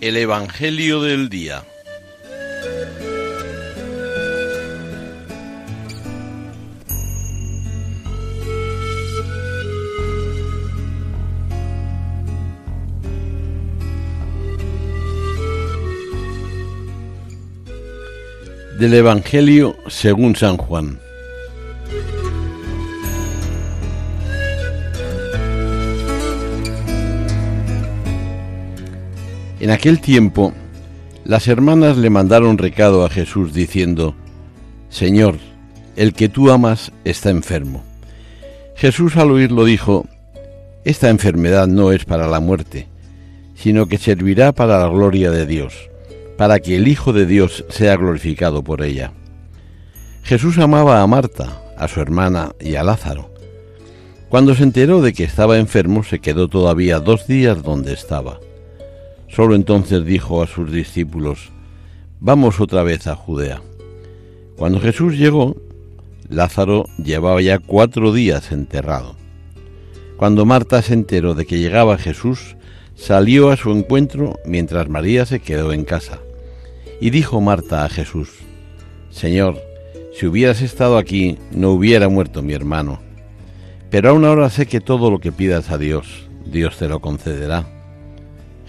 El Evangelio del Día. Del Evangelio según San Juan. En aquel tiempo, las hermanas le mandaron recado a Jesús diciendo, Señor, el que tú amas está enfermo. Jesús al oírlo dijo, Esta enfermedad no es para la muerte, sino que servirá para la gloria de Dios, para que el Hijo de Dios sea glorificado por ella. Jesús amaba a Marta, a su hermana y a Lázaro. Cuando se enteró de que estaba enfermo, se quedó todavía dos días donde estaba. Solo entonces dijo a sus discípulos, Vamos otra vez a Judea. Cuando Jesús llegó, Lázaro llevaba ya cuatro días enterrado. Cuando Marta se enteró de que llegaba Jesús, salió a su encuentro mientras María se quedó en casa. Y dijo Marta a Jesús, Señor, si hubieras estado aquí, no hubiera muerto mi hermano. Pero aún ahora sé que todo lo que pidas a Dios, Dios te lo concederá.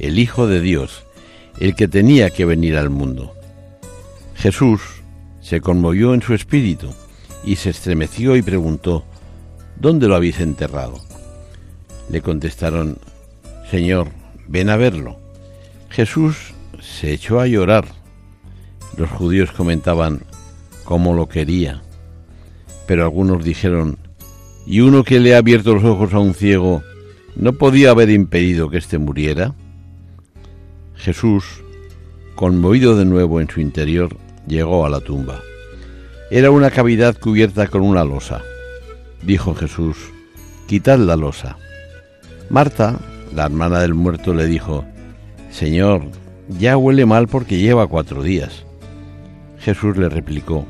el Hijo de Dios, el que tenía que venir al mundo. Jesús se conmovió en su espíritu y se estremeció y preguntó, ¿Dónde lo habéis enterrado? Le contestaron, Señor, ven a verlo. Jesús se echó a llorar. Los judíos comentaban cómo lo quería. Pero algunos dijeron, ¿y uno que le ha abierto los ojos a un ciego no podía haber impedido que éste muriera? Jesús, conmovido de nuevo en su interior, llegó a la tumba. Era una cavidad cubierta con una losa. Dijo Jesús, quitad la losa. Marta, la hermana del muerto, le dijo, Señor, ya huele mal porque lleva cuatro días. Jesús le replicó,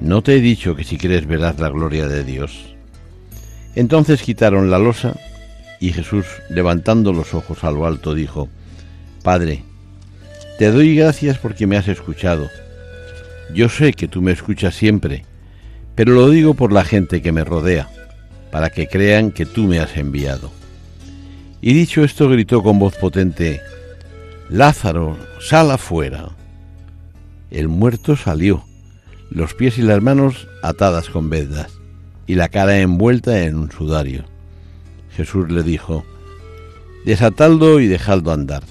¿no te he dicho que si quieres verás la gloria de Dios? Entonces quitaron la losa y Jesús, levantando los ojos a lo alto, dijo, Padre, te doy gracias porque me has escuchado. Yo sé que tú me escuchas siempre, pero lo digo por la gente que me rodea, para que crean que tú me has enviado. Y dicho esto gritó con voz potente, Lázaro, sal afuera. El muerto salió, los pies y las manos atadas con vendas, y la cara envuelta en un sudario. Jesús le dijo, Desatadlo y dejadlo andar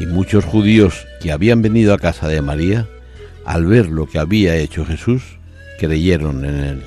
y muchos judíos que habían venido a casa de María, al ver lo que había hecho Jesús, creyeron en él.